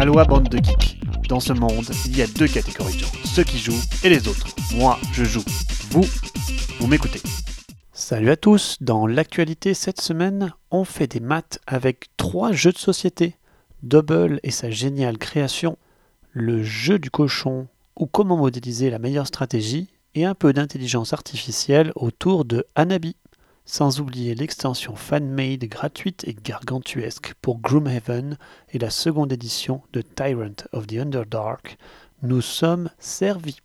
Aloha bande de geeks. Dans ce monde, il y a deux catégories de gens, ceux qui jouent et les autres. Moi, je joue. Vous, vous m'écoutez. Salut à tous, dans l'actualité cette semaine, on fait des maths avec trois jeux de société. Double et sa géniale création, le jeu du cochon ou comment modéliser la meilleure stratégie et un peu d'intelligence artificielle autour de Hanabi sans oublier l'extension fan-made gratuite et gargantuesque pour Gloomhaven et la seconde édition de Tyrant of the Underdark, nous sommes servis.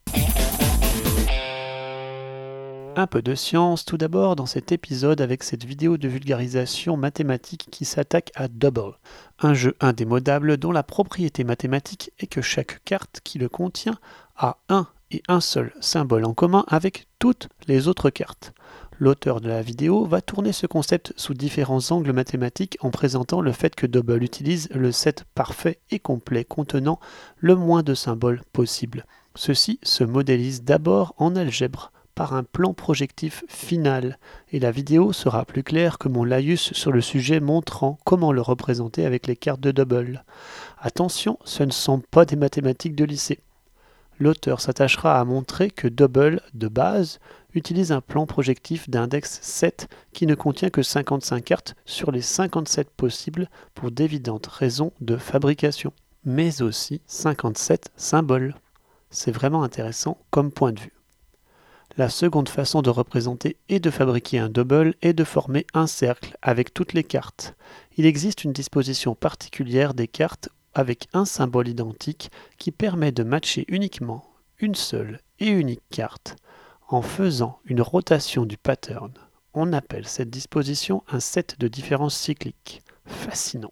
Un peu de science tout d'abord dans cet épisode avec cette vidéo de vulgarisation mathématique qui s'attaque à Double, un jeu indémodable dont la propriété mathématique est que chaque carte qui le contient a un et un seul symbole en commun avec toutes les autres cartes. L'auteur de la vidéo va tourner ce concept sous différents angles mathématiques en présentant le fait que Double utilise le set parfait et complet contenant le moins de symboles possible. Ceci se modélise d'abord en algèbre par un plan projectif final, et la vidéo sera plus claire que mon laïus sur le sujet montrant comment le représenter avec les cartes de Double. Attention, ce ne sont pas des mathématiques de lycée. L'auteur s'attachera à montrer que Double, de base, utilise un plan projectif d'index 7 qui ne contient que 55 cartes sur les 57 possibles pour d'évidentes raisons de fabrication, mais aussi 57 symboles. C'est vraiment intéressant comme point de vue. La seconde façon de représenter et de fabriquer un double est de former un cercle avec toutes les cartes. Il existe une disposition particulière des cartes avec un symbole identique qui permet de matcher uniquement une seule et unique carte en faisant une rotation du pattern. On appelle cette disposition un set de différences cycliques. Fascinant.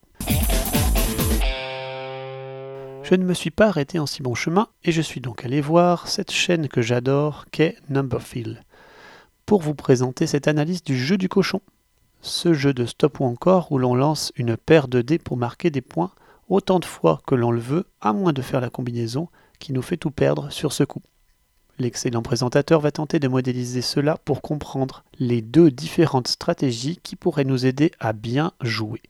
Je ne me suis pas arrêté en si bon chemin et je suis donc allé voir cette chaîne que j'adore qu'est Numberfield pour vous présenter cette analyse du jeu du cochon. Ce jeu de stop ou encore où l'on lance une paire de dés pour marquer des points autant de fois que l'on le veut, à moins de faire la combinaison qui nous fait tout perdre sur ce coup. L'excellent présentateur va tenter de modéliser cela pour comprendre les deux différentes stratégies qui pourraient nous aider à bien jouer.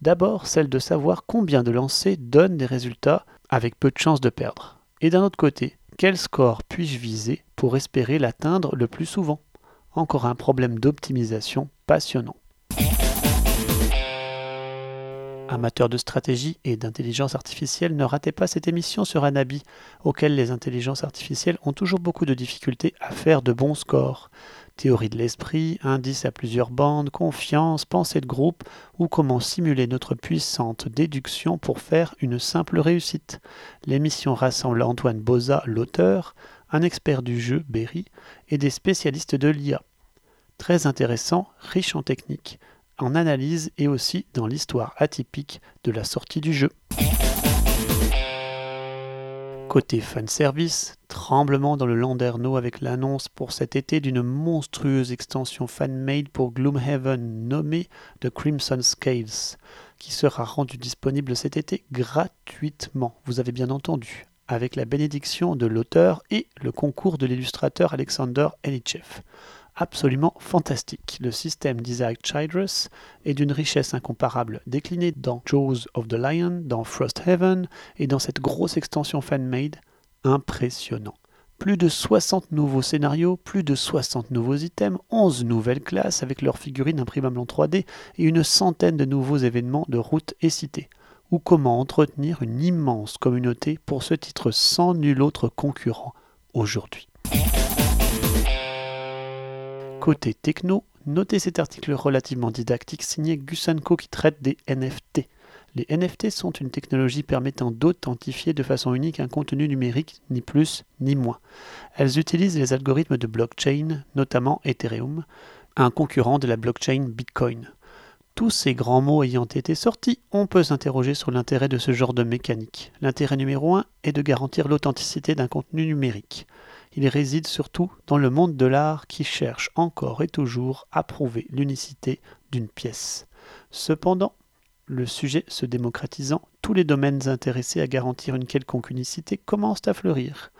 D'abord, celle de savoir combien de lancers donnent des résultats avec peu de chances de perdre. Et d'un autre côté, quel score puis-je viser pour espérer l'atteindre le plus souvent? Encore un problème d'optimisation passionnant. Amateurs de stratégie et d'intelligence artificielle, ne ratez pas cette émission sur Anabi, auquel les intelligences artificielles ont toujours beaucoup de difficultés à faire de bons scores. Théorie de l'esprit, indices à plusieurs bandes, confiance, pensée de groupe, ou comment simuler notre puissante déduction pour faire une simple réussite. L'émission rassemble Antoine Boza, l'auteur, un expert du jeu, Berry, et des spécialistes de l'IA. Très intéressant, riche en techniques en analyse et aussi dans l'histoire atypique de la sortie du jeu. Côté fanservice, tremblement dans le Landerneau avec l'annonce pour cet été d'une monstrueuse extension fan-made pour Gloomhaven nommée The Crimson Scales, qui sera rendue disponible cet été gratuitement, vous avez bien entendu, avec la bénédiction de l'auteur et le concours de l'illustrateur Alexander Elichev absolument fantastique. Le système d'Isaac Childress est d'une richesse incomparable, décliné dans Jaws of the Lion, dans Frosthaven et dans cette grosse extension fan-made, impressionnant. Plus de 60 nouveaux scénarios, plus de 60 nouveaux items, 11 nouvelles classes avec leurs figurines imprimables en 3D et une centaine de nouveaux événements de routes et cités. Ou comment entretenir une immense communauté pour ce titre sans nul autre concurrent aujourd'hui. Côté techno, notez cet article relativement didactique signé Gusanko qui traite des NFT. Les NFT sont une technologie permettant d'authentifier de façon unique un contenu numérique, ni plus ni moins. Elles utilisent les algorithmes de blockchain, notamment Ethereum, un concurrent de la blockchain Bitcoin. Tous ces grands mots ayant été sortis, on peut s'interroger sur l'intérêt de ce genre de mécanique. L'intérêt numéro un est de garantir l'authenticité d'un contenu numérique il réside surtout dans le monde de l'art qui cherche encore et toujours à prouver l'unicité d'une pièce. Cependant, le sujet se démocratisant, tous les domaines intéressés à garantir une quelconque unicité commencent à fleurir.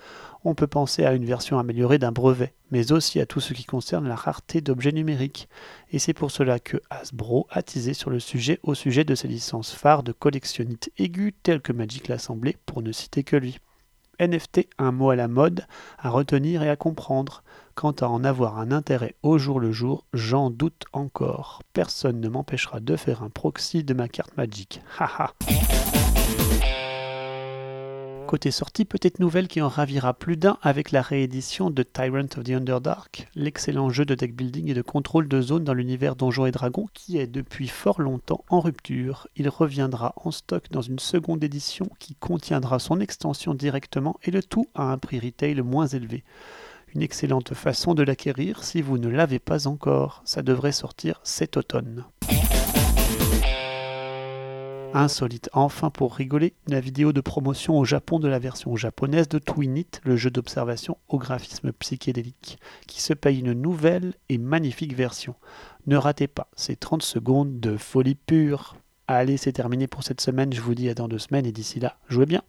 on peut penser à une version améliorée d'un brevet, mais aussi à tout ce qui concerne la rareté d'objets numériques. Et c'est pour cela que Hasbro a teasé sur le sujet au sujet de ses licences phares de collectionnites aigus telles que Magic l'Assemblée, pour ne citer que lui. NFT, un mot à la mode, à retenir et à comprendre. Quant à en avoir un intérêt au jour le jour, j'en doute encore. Personne ne m'empêchera de faire un proxy de ma carte Magic. Haha Côté sortie, petite nouvelle qui en ravira plus d'un avec la réédition de Tyrant of the Underdark, l'excellent jeu de deck building et de contrôle de zone dans l'univers Donjons et Dragons qui est depuis fort longtemps en rupture. Il reviendra en stock dans une seconde édition qui contiendra son extension directement et le tout à un prix retail moins élevé. Une excellente façon de l'acquérir si vous ne l'avez pas encore. Ça devrait sortir cet automne. Insolite, enfin pour rigoler, la vidéo de promotion au Japon de la version japonaise de Twinit, le jeu d'observation au graphisme psychédélique, qui se paye une nouvelle et magnifique version. Ne ratez pas ces 30 secondes de folie pure. Allez, c'est terminé pour cette semaine, je vous dis à dans deux semaines et d'ici là, jouez bien